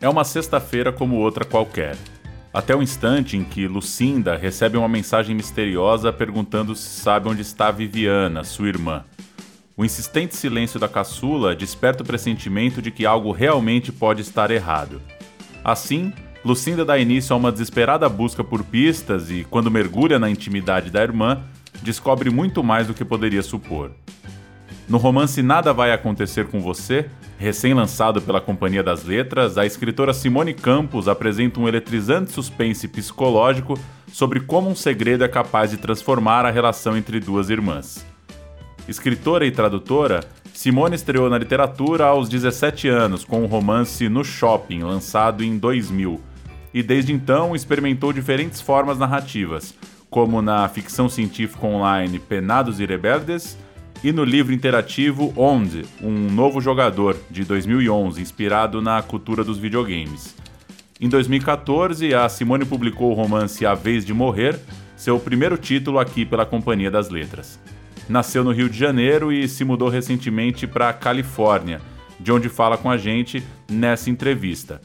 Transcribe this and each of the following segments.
É uma sexta-feira como outra qualquer. Até o instante em que Lucinda recebe uma mensagem misteriosa perguntando se sabe onde está Viviana, sua irmã. O insistente silêncio da caçula desperta o pressentimento de que algo realmente pode estar errado. Assim, Lucinda dá início a uma desesperada busca por pistas e, quando mergulha na intimidade da irmã, descobre muito mais do que poderia supor. No romance Nada Vai Acontecer com Você, recém-lançado pela Companhia das Letras, a escritora Simone Campos apresenta um eletrizante suspense psicológico sobre como um segredo é capaz de transformar a relação entre duas irmãs. Escritora e tradutora, Simone estreou na literatura aos 17 anos com o romance No Shopping, lançado em 2000, e desde então experimentou diferentes formas narrativas, como na ficção científica online Penados e Rebeldes e no livro interativo Onde, um novo jogador, de 2011, inspirado na cultura dos videogames. Em 2014, a Simone publicou o romance A Vez de Morrer, seu primeiro título aqui pela Companhia das Letras. Nasceu no Rio de Janeiro e se mudou recentemente para a Califórnia, de onde fala com a gente nessa entrevista.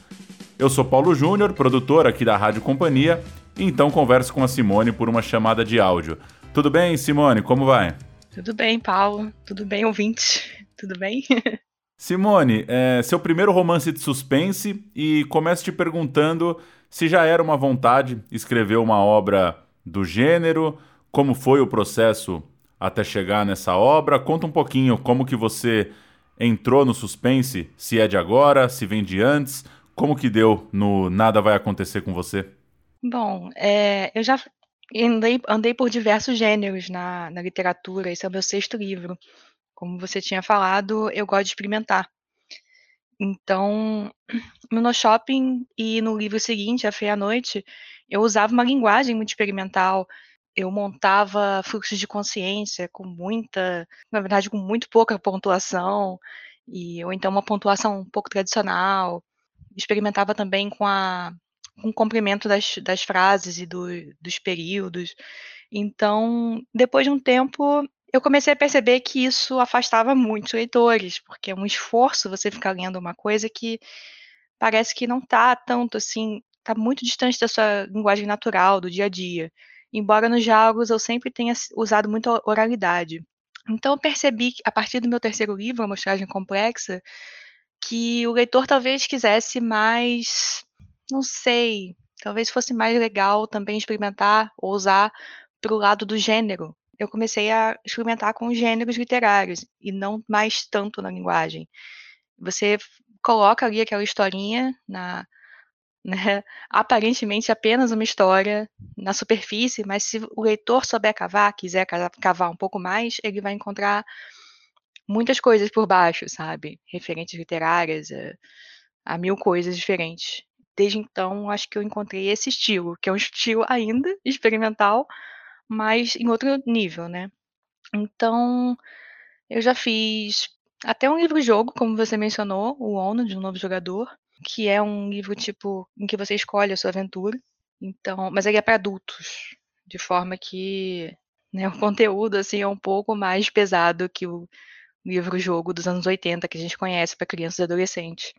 Eu sou Paulo Júnior, produtor aqui da Rádio Companhia, e então converso com a Simone por uma chamada de áudio. Tudo bem, Simone? Como vai? Tudo bem, Paulo. Tudo bem, ouvinte? Tudo bem? Simone, é seu primeiro romance de suspense e começo te perguntando se já era uma vontade escrever uma obra do gênero, como foi o processo até chegar nessa obra. Conta um pouquinho como que você entrou no suspense, se é de agora, se vem de antes, como que deu no Nada Vai Acontecer com Você? Bom, é, eu já andei, andei por diversos gêneros na, na literatura, esse é o meu sexto livro. Como você tinha falado, eu gosto de experimentar. Então, no shopping e no livro seguinte, A Feia Noite, eu usava uma linguagem muito experimental. Eu montava fluxos de consciência com muita, na verdade, com muito pouca pontuação, e, ou então uma pontuação um pouco tradicional. Experimentava também com a com o comprimento das, das frases e do, dos períodos. Então, depois de um tempo, eu comecei a perceber que isso afastava muitos leitores, porque é um esforço você ficar lendo uma coisa que parece que não está tanto assim, está muito distante da sua linguagem natural, do dia a dia. Embora nos diálogos eu sempre tenha usado muito oralidade. Então eu percebi, a partir do meu terceiro livro, A Mostragem Complexa, que o leitor talvez quisesse mais não sei, talvez fosse mais legal também experimentar ou usar para o lado do gênero. Eu comecei a experimentar com gêneros literários e não mais tanto na linguagem. Você coloca ali aquela historinha na, né, aparentemente apenas uma história na superfície, mas se o leitor souber cavar, quiser cavar um pouco mais, ele vai encontrar muitas coisas por baixo, sabe? Referentes literárias, a, eh, a mil coisas diferentes desde então, acho que eu encontrei esse estilo, que é um estilo ainda experimental, mas em outro nível, né. Então, eu já fiz até um livro-jogo, como você mencionou, o ONU, de um novo jogador, que é um livro, tipo, em que você escolhe a sua aventura, então mas ele é para adultos, de forma que, né, o conteúdo, assim, é um pouco mais pesado que o livro-jogo dos anos 80 que a gente conhece para crianças e adolescentes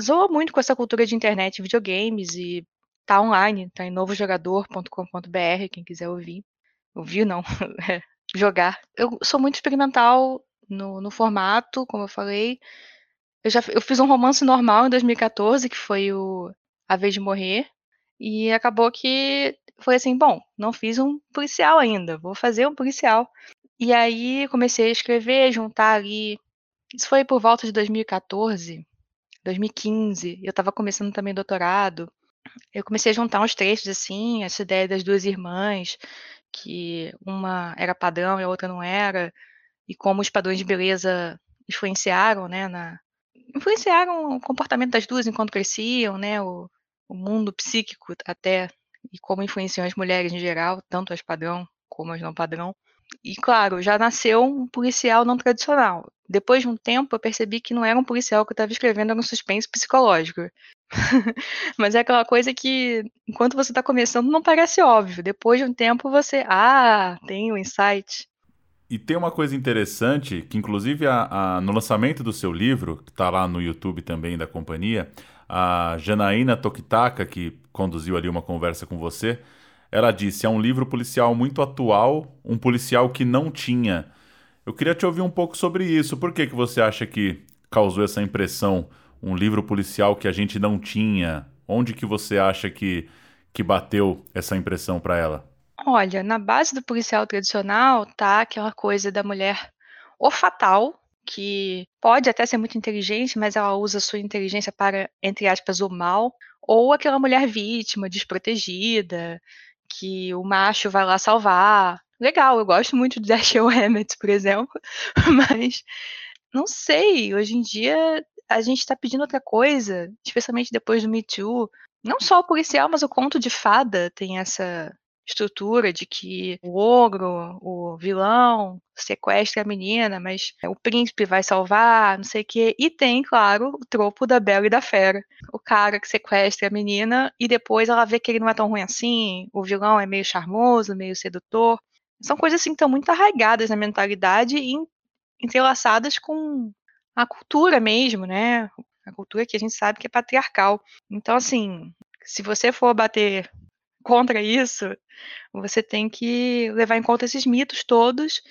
zoa muito com essa cultura de internet videogames e tá online, tá em novojogador.com.br, quem quiser ouvir. Ouvir não, é, jogar. Eu sou muito experimental no, no formato, como eu falei. Eu já eu fiz um romance normal em 2014, que foi o A Vez de Morrer, e acabou que foi assim, bom, não fiz um policial ainda, vou fazer um policial. E aí comecei a escrever, juntar ali. Isso foi por volta de 2014, 2015, eu estava começando também doutorado. Eu comecei a juntar uns trechos assim, essa ideia das duas irmãs, que uma era padrão e a outra não era, e como os padrões de beleza influenciaram, né, na influenciaram o comportamento das duas enquanto cresciam, né, o, o mundo psíquico até e como influenciam as mulheres em geral, tanto as padrão como as não padrão. E claro, já nasceu um policial não tradicional. Depois de um tempo, eu percebi que não era um policial que eu estava escrevendo, era um suspense psicológico. Mas é aquela coisa que, enquanto você está começando, não parece óbvio. Depois de um tempo, você. Ah, tem o um insight. E tem uma coisa interessante, que inclusive a, a, no lançamento do seu livro, que está lá no YouTube também da companhia, A Janaína Tokitaka, que conduziu ali uma conversa com você, ela disse: é um livro policial muito atual, um policial que não tinha. Eu queria te ouvir um pouco sobre isso. Por que, que você acha que causou essa impressão? Um livro policial que a gente não tinha? Onde que você acha que, que bateu essa impressão para ela? Olha, na base do policial tradicional tá aquela coisa da mulher ou fatal, que pode até ser muito inteligente, mas ela usa sua inteligência para, entre aspas, o mal, ou aquela mulher vítima, desprotegida, que o macho vai lá salvar. Legal, eu gosto muito de Dashiell Hammett, por exemplo, mas não sei, hoje em dia a gente está pedindo outra coisa, especialmente depois do Me Too. Não só o policial, mas o conto de fada tem essa estrutura de que o ogro, o vilão, sequestra a menina, mas o príncipe vai salvar, não sei o quê. E tem, claro, o tropo da Bela e da Fera. O cara que sequestra a menina e depois ela vê que ele não é tão ruim assim, o vilão é meio charmoso, meio sedutor. São coisas assim que estão muito arraigadas na mentalidade e entrelaçadas com a cultura mesmo, né? A cultura que a gente sabe que é patriarcal. Então, assim, se você for bater contra isso, você tem que levar em conta esses mitos todos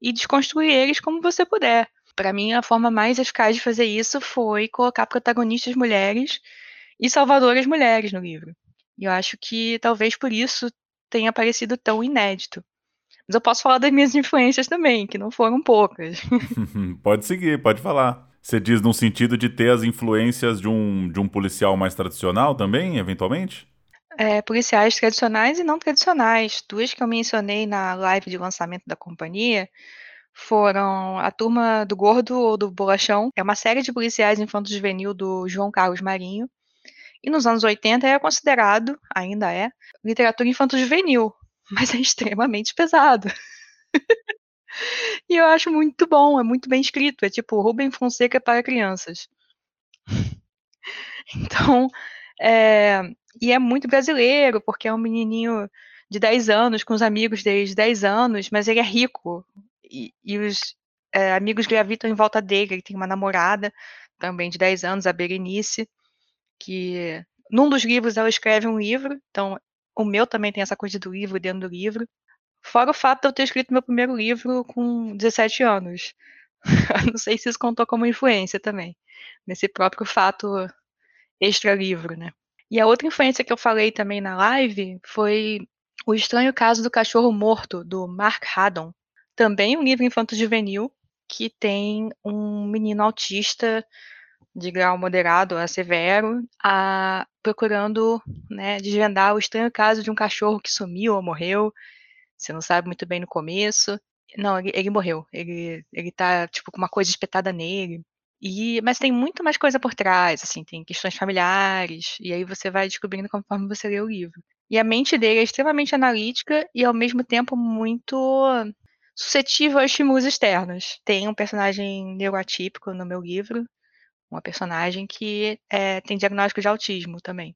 e desconstruir eles como você puder. Para mim, a forma mais eficaz de fazer isso foi colocar protagonistas mulheres e salvadoras mulheres no livro. E eu acho que talvez por isso tenha parecido tão inédito. Mas eu posso falar das minhas influências também, que não foram poucas. pode seguir, pode falar. Você diz no sentido de ter as influências de um, de um policial mais tradicional também, eventualmente? É, policiais tradicionais e não tradicionais. Duas que eu mencionei na live de lançamento da companhia foram A Turma do Gordo ou do Bolachão. É uma série de policiais infanto-juvenil do João Carlos Marinho. E nos anos 80 era considerado, ainda é, literatura infanto-juvenil, mas é extremamente pesado. e eu acho muito bom, é muito bem escrito. É tipo Rubem Fonseca para crianças. Então, é, e é muito brasileiro, porque é um menininho de 10 anos, com os amigos dele de 10 anos, mas ele é rico. E, e os é, amigos gravitam em volta dele. Ele tem uma namorada, também de 10 anos, a Berenice, que num dos livros ela escreve um livro, então o meu também tem essa coisa do livro dentro do livro. Fora o fato de eu ter escrito meu primeiro livro com 17 anos. Não sei se isso contou como influência também, nesse próprio fato extra-livro, né. E a outra influência que eu falei também na live foi O Estranho Caso do Cachorro Morto, do Mark Haddon. Também um livro infanto-juvenil que tem um menino autista de grau moderado a severo, a, procurando né, desvendar o estranho caso de um cachorro que sumiu ou morreu. Você não sabe muito bem no começo. Não, ele, ele morreu. Ele, ele tá, tipo, com uma coisa espetada nele. E, mas tem muito mais coisa por trás, assim, tem questões familiares, e aí você vai descobrindo conforme você lê o livro. E a mente dele é extremamente analítica e ao mesmo tempo muito suscetível a estímulos externos. Tem um personagem neuroatípico no meu livro, uma personagem que é, tem diagnóstico de autismo também.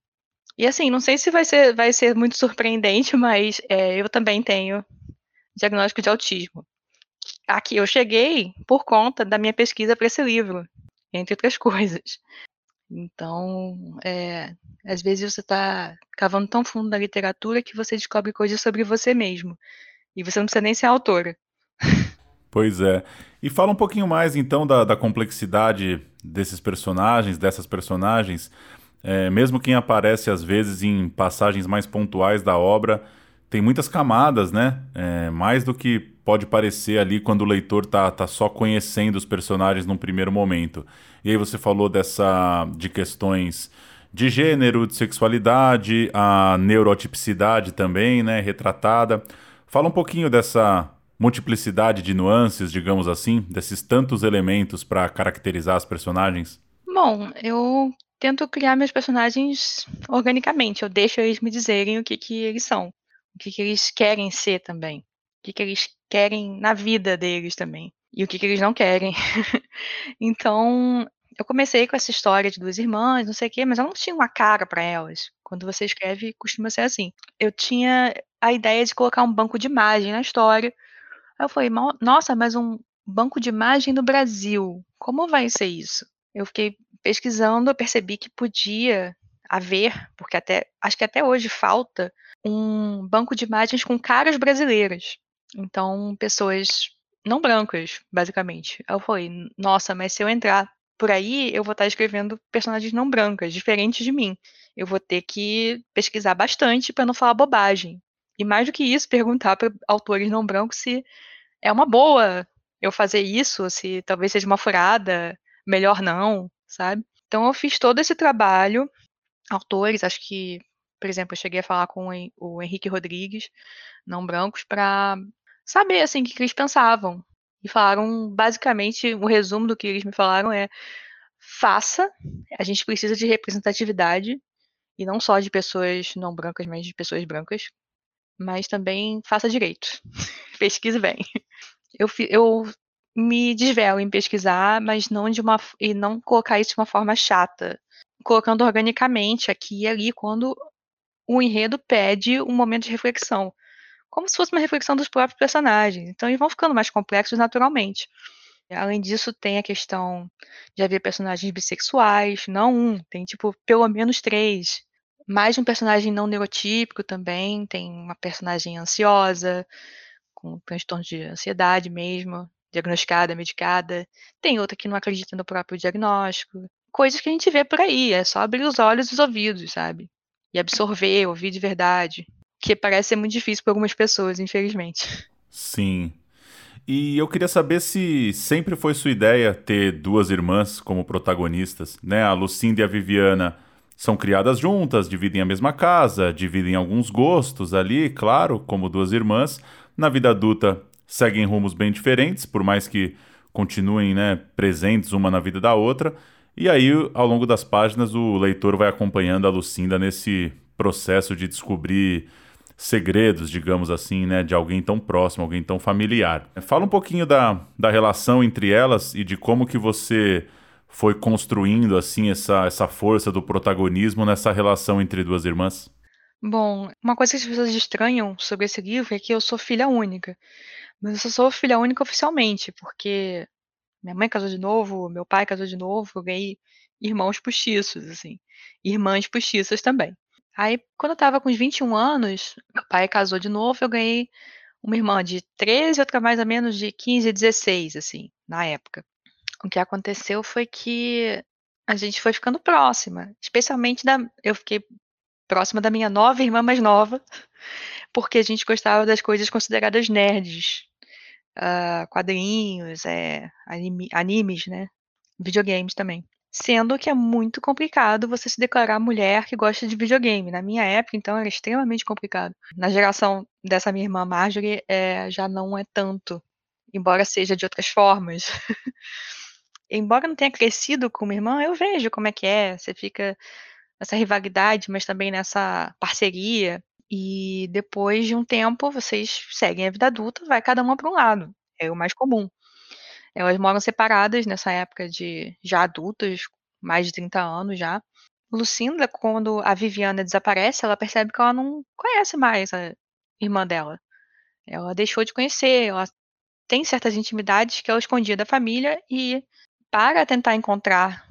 E assim, não sei se vai ser, vai ser muito surpreendente, mas é, eu também tenho diagnóstico de autismo. Aqui eu cheguei por conta da minha pesquisa para esse livro, entre outras coisas. Então, é, às vezes você está cavando tão fundo na literatura que você descobre coisas sobre você mesmo. E você não precisa nem ser autora. Pois é. E fala um pouquinho mais então da, da complexidade desses personagens, dessas personagens. É, mesmo quem aparece às vezes em passagens mais pontuais da obra, tem muitas camadas, né? É, mais do que pode parecer ali quando o leitor tá, tá só conhecendo os personagens num primeiro momento. E aí você falou dessa de questões de gênero, de sexualidade, a neurotipicidade também, né, retratada. Fala um pouquinho dessa multiplicidade de nuances, digamos assim, desses tantos elementos para caracterizar as personagens. Bom, eu tento criar meus personagens organicamente, eu deixo eles me dizerem o que que eles são, o que que eles querem ser também, que que eles querem na vida deles também e o que, que eles não querem. então, eu comecei com essa história de duas irmãs, não sei o quê, mas eu não tinha uma cara para elas. Quando você escreve, costuma ser assim. Eu tinha a ideia de colocar um banco de imagem na história. Aí eu falei, nossa, mas um banco de imagem no Brasil, como vai ser isso? Eu fiquei pesquisando, eu percebi que podia haver, porque até acho que até hoje falta um banco de imagens com caras brasileiras. Então, pessoas não brancas, basicamente. Eu falei, nossa, mas se eu entrar por aí, eu vou estar escrevendo personagens não brancas, diferentes de mim. Eu vou ter que pesquisar bastante para não falar bobagem. E mais do que isso, perguntar para autores não brancos se é uma boa eu fazer isso, se talvez seja uma furada, melhor não, sabe? Então eu fiz todo esse trabalho, autores, acho que, por exemplo, eu cheguei a falar com o Henrique Rodrigues, não brancos, para saber assim o que eles pensavam. E falaram basicamente, o resumo do que eles me falaram é: faça, a gente precisa de representatividade, e não só de pessoas não brancas, mas de pessoas brancas, mas também faça direito. Pesquise bem eu, eu me desvelo em pesquisar, mas não de uma e não colocar isso de uma forma chata, colocando organicamente aqui e ali quando o enredo pede um momento de reflexão, como se fosse uma reflexão dos próprios personagens. Então eles vão ficando mais complexos naturalmente. Além disso, tem a questão de haver personagens bissexuais, não um, tem tipo pelo menos três. Mais um personagem não neurotípico também, tem uma personagem ansiosa, com transtorno de ansiedade mesmo, diagnosticada, medicada. Tem outra que não acredita no próprio diagnóstico. Coisas que a gente vê por aí, é só abrir os olhos e os ouvidos, sabe? E absorver, ouvir de verdade. Que parece ser muito difícil para algumas pessoas, infelizmente. Sim. E eu queria saber se sempre foi sua ideia ter duas irmãs como protagonistas, né? A Lucinda e a Viviana são criadas juntas, dividem a mesma casa, dividem alguns gostos ali, claro, como duas irmãs, na vida adulta, seguem rumos bem diferentes, por mais que continuem né, presentes uma na vida da outra. E aí, ao longo das páginas, o leitor vai acompanhando a Lucinda nesse processo de descobrir segredos, digamos assim, né, de alguém tão próximo, alguém tão familiar. Fala um pouquinho da, da relação entre elas e de como que você foi construindo assim essa, essa força do protagonismo nessa relação entre duas irmãs. Bom, uma coisa que as pessoas estranham sobre esse livro é que eu sou filha única. Mas eu só sou filha única oficialmente, porque minha mãe casou de novo, meu pai casou de novo, eu ganhei irmãos postiços, assim. Irmãs postiças também. Aí, quando eu tava com uns 21 anos, meu pai casou de novo, eu ganhei uma irmã de 13 e outra mais ou menos de 15 e 16, assim, na época. O que aconteceu foi que a gente foi ficando próxima, especialmente da eu fiquei próxima da minha nova irmã mais nova, porque a gente gostava das coisas consideradas nerds. Uh, quadrinhos, é, anime, animes, né? Videogames também. Sendo que é muito complicado você se declarar mulher que gosta de videogame. Na minha época, então, era extremamente complicado. Na geração dessa minha irmã Marjorie, é, já não é tanto, embora seja de outras formas. embora não tenha crescido com minha irmã, eu vejo como é que é. Você fica nessa rivalidade, mas também nessa parceria. E depois de um tempo, vocês seguem a vida adulta, vai cada uma para um lado. É o mais comum. Elas moram separadas nessa época de já adultas, mais de 30 anos já. Lucinda, quando a Viviana desaparece, ela percebe que ela não conhece mais a irmã dela. Ela deixou de conhecer, ela tem certas intimidades que ela escondia da família e para tentar encontrar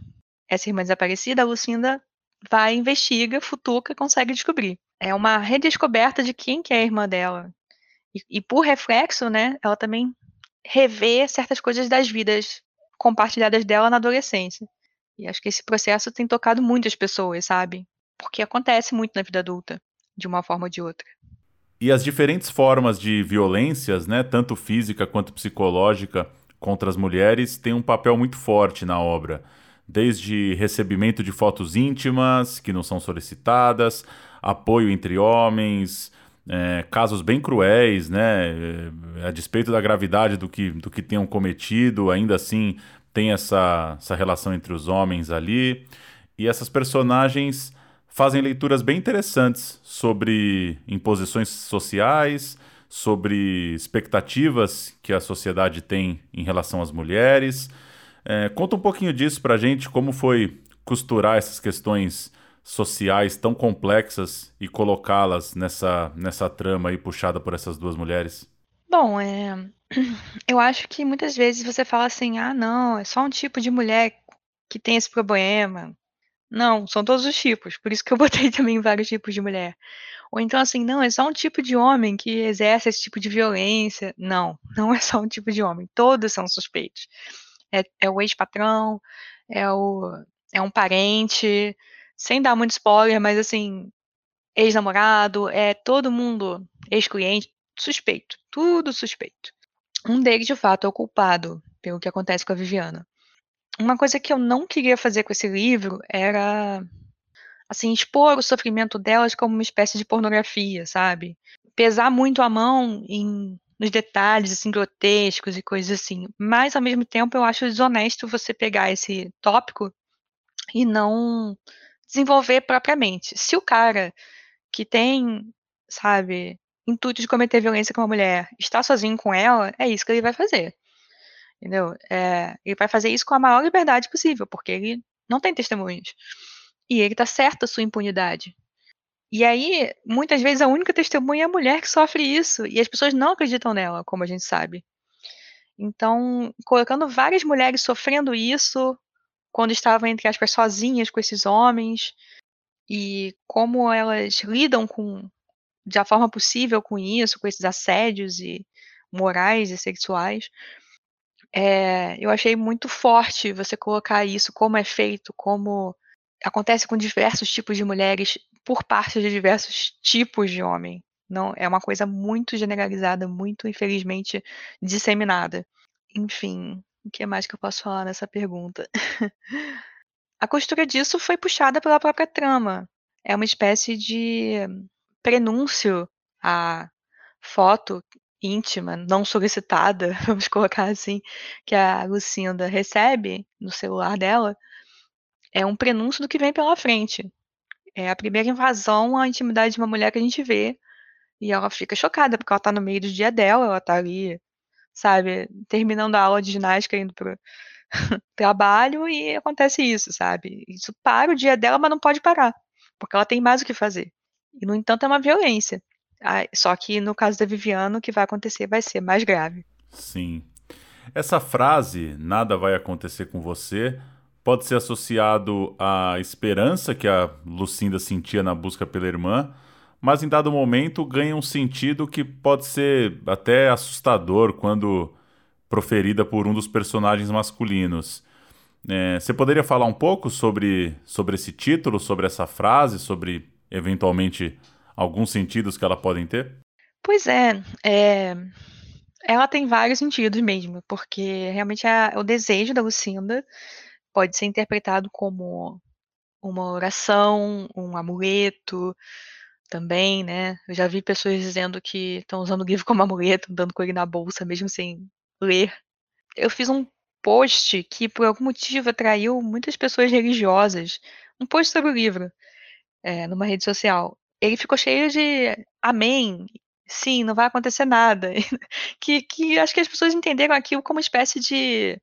essa irmã desaparecida, a Lucinda vai, investiga, futuca consegue descobrir. É uma redescoberta de quem que é a irmã dela. E, e por reflexo, né, ela também revê certas coisas das vidas compartilhadas dela na adolescência. E acho que esse processo tem tocado muitas pessoas, sabe? Porque acontece muito na vida adulta, de uma forma ou de outra. E as diferentes formas de violências, né, tanto física quanto psicológica, contra as mulheres, têm um papel muito forte na obra desde recebimento de fotos íntimas que não são solicitadas, apoio entre homens, é, casos bem cruéis, né? É, a despeito da gravidade do que, do que tenham cometido, ainda assim tem essa, essa relação entre os homens ali. E essas personagens fazem leituras bem interessantes sobre imposições sociais, sobre expectativas que a sociedade tem em relação às mulheres. É, conta um pouquinho disso pra gente, como foi costurar essas questões sociais tão complexas e colocá-las nessa, nessa trama aí puxada por essas duas mulheres? Bom, é... eu acho que muitas vezes você fala assim, ah, não, é só um tipo de mulher que tem esse problema. Não, são todos os tipos. Por isso que eu botei também vários tipos de mulher. Ou então, assim, não, é só um tipo de homem que exerce esse tipo de violência. Não, não é só um tipo de homem. Todos são suspeitos. É, é o ex-patrão, é, o, é um parente, sem dar muito spoiler, mas assim, ex-namorado, é todo mundo, ex-cliente, suspeito. Tudo suspeito. Um deles, de fato, é o culpado pelo que acontece com a Viviana. Uma coisa que eu não queria fazer com esse livro era assim, expor o sofrimento delas como uma espécie de pornografia, sabe? Pesar muito a mão em, nos detalhes, assim, grotescos e coisas assim. Mas, ao mesmo tempo, eu acho desonesto você pegar esse tópico e não desenvolver propriamente. Se o cara que tem, sabe, intuito de cometer violência com uma mulher está sozinho com ela, é isso que ele vai fazer. Entendeu? É, ele vai fazer isso com a maior liberdade possível, porque ele não tem testemunhas. E ele tá certo a sua impunidade. E aí, muitas vezes, a única testemunha é a mulher que sofre isso. E as pessoas não acreditam nela, como a gente sabe. Então, colocando várias mulheres sofrendo isso, quando estavam, entre aspas, sozinhas com esses homens, e como elas lidam com, da forma possível com isso, com esses assédios e morais e sexuais, é, eu achei muito forte você colocar isso, como é feito, como acontece com diversos tipos de mulheres por parte de diversos tipos de homem. Não é uma coisa muito generalizada, muito infelizmente disseminada. Enfim, o que mais que eu posso falar nessa pergunta? A costura disso foi puxada pela própria trama. É uma espécie de prenúncio à foto íntima, não solicitada, vamos colocar assim, que a Lucinda recebe no celular dela, é um prenúncio do que vem pela frente. É a primeira invasão à intimidade de uma mulher que a gente vê, e ela fica chocada, porque ela tá no meio do dia dela, ela tá ali, sabe, terminando a aula de ginástica, indo pro trabalho, e acontece isso, sabe? Isso para o dia dela, mas não pode parar, porque ela tem mais o que fazer. E, no entanto, é uma violência. Só que no caso da Viviana, o que vai acontecer vai ser mais grave. Sim. Essa frase, nada vai acontecer com você, pode ser associado à esperança que a Lucinda sentia na busca pela irmã, mas em dado momento ganha um sentido que pode ser até assustador quando proferida por um dos personagens masculinos. É, você poderia falar um pouco sobre, sobre esse título, sobre essa frase, sobre eventualmente alguns sentidos que ela podem ter? Pois é, é, ela tem vários sentidos mesmo, porque realmente o desejo da Lucinda pode ser interpretado como uma oração, um amuleto também, né? Eu já vi pessoas dizendo que estão usando o livro como amuleto, andando com ele na bolsa, mesmo sem ler. Eu fiz um post que, por algum motivo, atraiu muitas pessoas religiosas. Um post sobre o livro, é, numa rede social ele ficou cheio de amém, sim, não vai acontecer nada. que, que acho que as pessoas entenderam aquilo como uma espécie de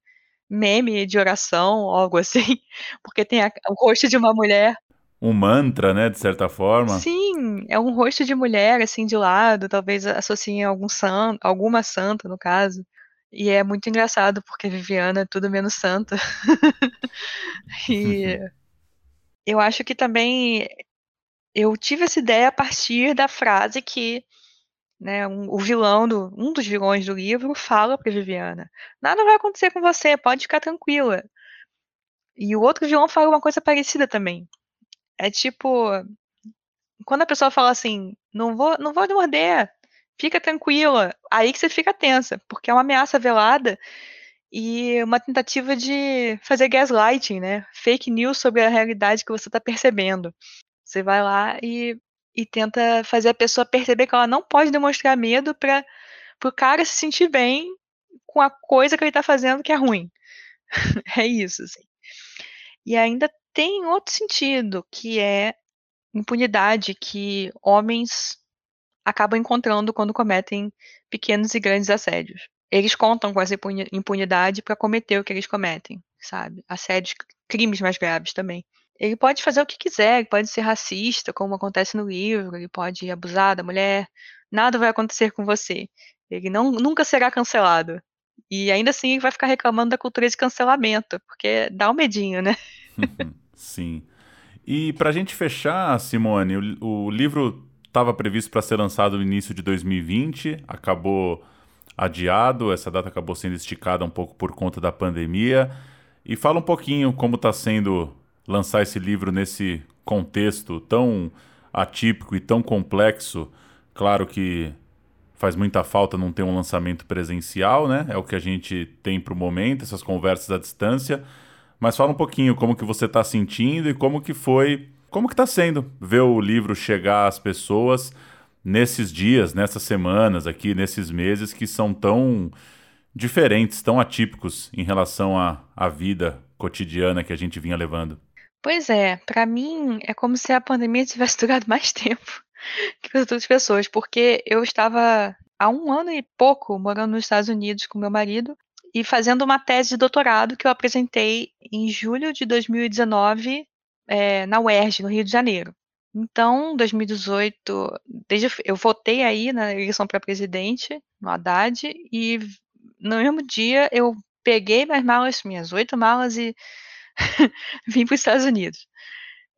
meme de oração, algo assim, porque tem a, o rosto de uma mulher. Um mantra, né, de certa forma. Sim, é um rosto de mulher, assim, de lado, talvez associem algum santo, alguma santa, no caso. E é muito engraçado, porque Viviana é tudo menos santa. e eu acho que também eu tive essa ideia a partir da frase que né, um, o vilão, do, um dos vilões do livro, fala para Viviana: Nada vai acontecer com você, pode ficar tranquila. E o outro vilão fala uma coisa parecida também. É tipo, quando a pessoa fala assim: Não vou, não vou morder, fica tranquila, aí que você fica tensa, porque é uma ameaça velada e uma tentativa de fazer gaslighting, né? Fake news sobre a realidade que você está percebendo. Você vai lá e, e tenta fazer a pessoa perceber que ela não pode demonstrar medo para o cara se sentir bem com a coisa que ele está fazendo que é ruim. é isso, assim. E ainda tem outro sentido, que é impunidade que homens acabam encontrando quando cometem pequenos e grandes assédios. Eles contam com essa impunidade para cometer o que eles cometem, sabe? Assédios, crimes mais graves também. Ele pode fazer o que quiser, ele pode ser racista, como acontece no livro, ele pode abusar da mulher, nada vai acontecer com você. Ele não, nunca será cancelado. E ainda assim vai ficar reclamando da cultura de cancelamento, porque dá um medinho, né? Sim. E para a gente fechar, Simone, o, o livro estava previsto para ser lançado no início de 2020, acabou adiado, essa data acabou sendo esticada um pouco por conta da pandemia. E fala um pouquinho como está sendo lançar esse livro nesse contexto tão atípico e tão complexo. Claro que faz muita falta não ter um lançamento presencial, né? É o que a gente tem para o momento, essas conversas à distância. Mas fala um pouquinho como que você está sentindo e como que foi, como que está sendo ver o livro chegar às pessoas nesses dias, nessas semanas aqui, nesses meses que são tão diferentes, tão atípicos em relação à, à vida cotidiana que a gente vinha levando. Pois é, para mim é como se a pandemia tivesse durado mais tempo para outras pessoas, porque eu estava há um ano e pouco morando nos Estados Unidos com meu marido e fazendo uma tese de doutorado que eu apresentei em julho de 2019 é, na UERJ, no Rio de Janeiro. Então, 2018, desde eu votei aí na eleição para presidente, no Haddad, e no mesmo dia eu peguei minhas malas, minhas oito malas e vim para os Estados Unidos.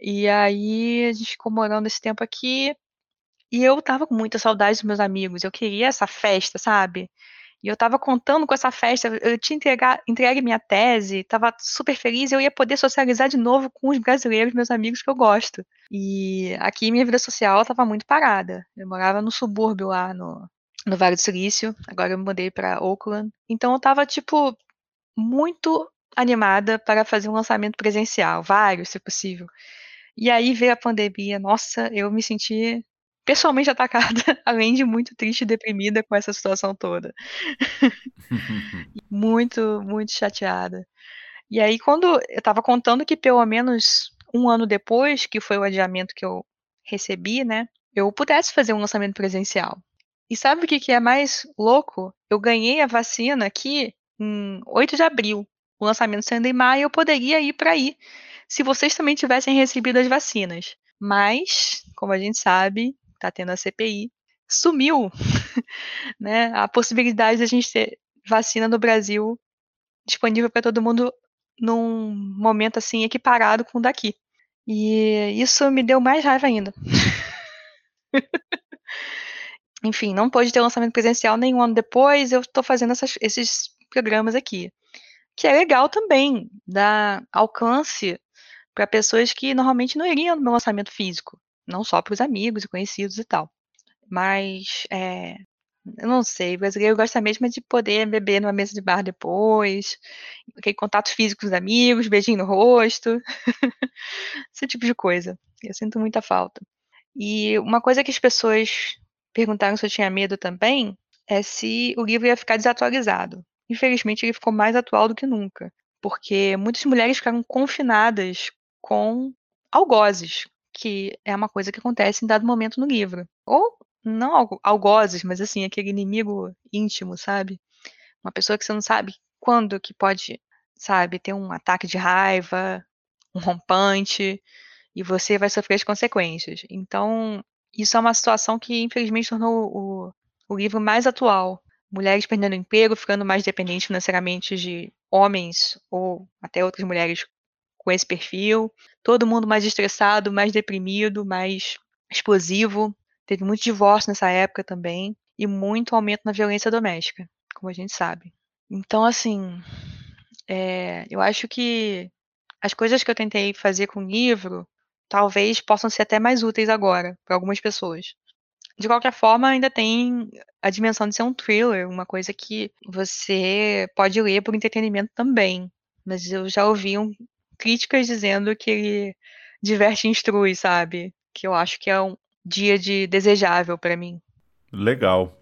E aí a gente ficou morando esse tempo aqui e eu tava com muita saudade dos meus amigos. Eu queria essa festa, sabe? E eu estava contando com essa festa, eu tinha entregar, entregue minha tese, estava super feliz, eu ia poder socializar de novo com os brasileiros, meus amigos que eu gosto. E aqui minha vida social estava muito parada. Eu morava no subúrbio lá no, no Vale do Silício, agora eu me mudei para Oakland. Então eu estava tipo muito animada para fazer um lançamento presencial, vários, se possível. E aí veio a pandemia, nossa, eu me senti pessoalmente atacada, além de muito triste e deprimida com essa situação toda. muito, muito chateada. E aí, quando eu estava contando que pelo menos um ano depois, que foi o adiamento que eu recebi, né, eu pudesse fazer um lançamento presencial. E sabe o que, que é mais louco? Eu ganhei a vacina aqui em 8 de abril. O lançamento sendo em maio, eu poderia ir para aí, se vocês também tivessem recebido as vacinas. Mas, como a gente sabe, está tendo a CPI, sumiu né, a possibilidade de a gente ter vacina no Brasil disponível para todo mundo num momento assim equiparado com o daqui. E isso me deu mais raiva ainda. Enfim, não pôde ter lançamento presencial nenhum ano depois, eu estou fazendo essas, esses programas aqui. Que é legal também, dar alcance para pessoas que normalmente não iriam no meu lançamento físico não só para os amigos e conhecidos e tal. Mas, é, eu não sei, o brasileiro gosta mesmo de poder beber numa mesa de bar depois, aquele contato físico com os amigos, beijinho no rosto, esse tipo de coisa. Eu sinto muita falta. E uma coisa que as pessoas perguntaram se eu tinha medo também é se o livro ia ficar desatualizado. Infelizmente, ele ficou mais atual do que nunca, porque muitas mulheres ficaram confinadas com algozes, que é uma coisa que acontece em dado momento no livro. Ou não algozes, mas assim, aquele inimigo íntimo, sabe? Uma pessoa que você não sabe quando que pode, sabe, ter um ataque de raiva, um rompante, e você vai sofrer as consequências. Então, isso é uma situação que infelizmente tornou o, o livro mais atual. Mulheres perdendo emprego, ficando mais dependentes financeiramente de homens ou até outras mulheres com esse perfil. Todo mundo mais estressado, mais deprimido, mais explosivo. Teve muito divórcio nessa época também. E muito aumento na violência doméstica, como a gente sabe. Então, assim, é, eu acho que as coisas que eu tentei fazer com o livro talvez possam ser até mais úteis agora para algumas pessoas. De qualquer forma, ainda tem a dimensão de ser um thriller, uma coisa que você pode ler por entretenimento também. Mas eu já ouvi um, críticas dizendo que ele diverte e instrui, sabe? Que eu acho que é um dia de desejável para mim. Legal.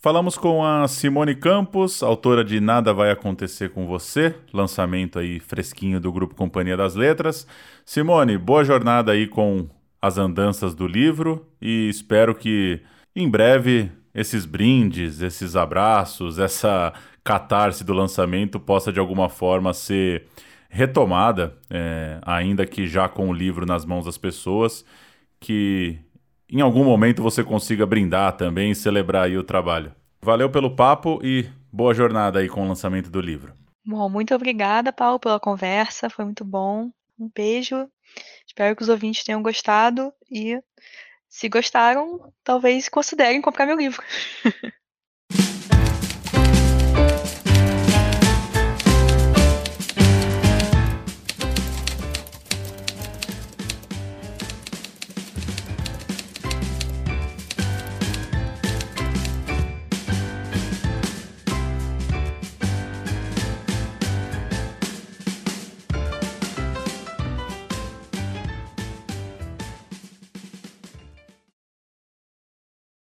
Falamos com a Simone Campos, autora de Nada Vai Acontecer com Você, lançamento aí fresquinho do grupo Companhia das Letras. Simone, boa jornada aí com as andanças do livro e espero que em breve esses brindes, esses abraços, essa catarse do lançamento possa de alguma forma ser retomada, é, ainda que já com o livro nas mãos das pessoas, que em algum momento você consiga brindar também e celebrar aí o trabalho. Valeu pelo papo e Boa jornada aí com o lançamento do livro. Bom, muito obrigada, Paulo, pela conversa. Foi muito bom. Um beijo. Espero que os ouvintes tenham gostado e, se gostaram, talvez considerem comprar meu livro.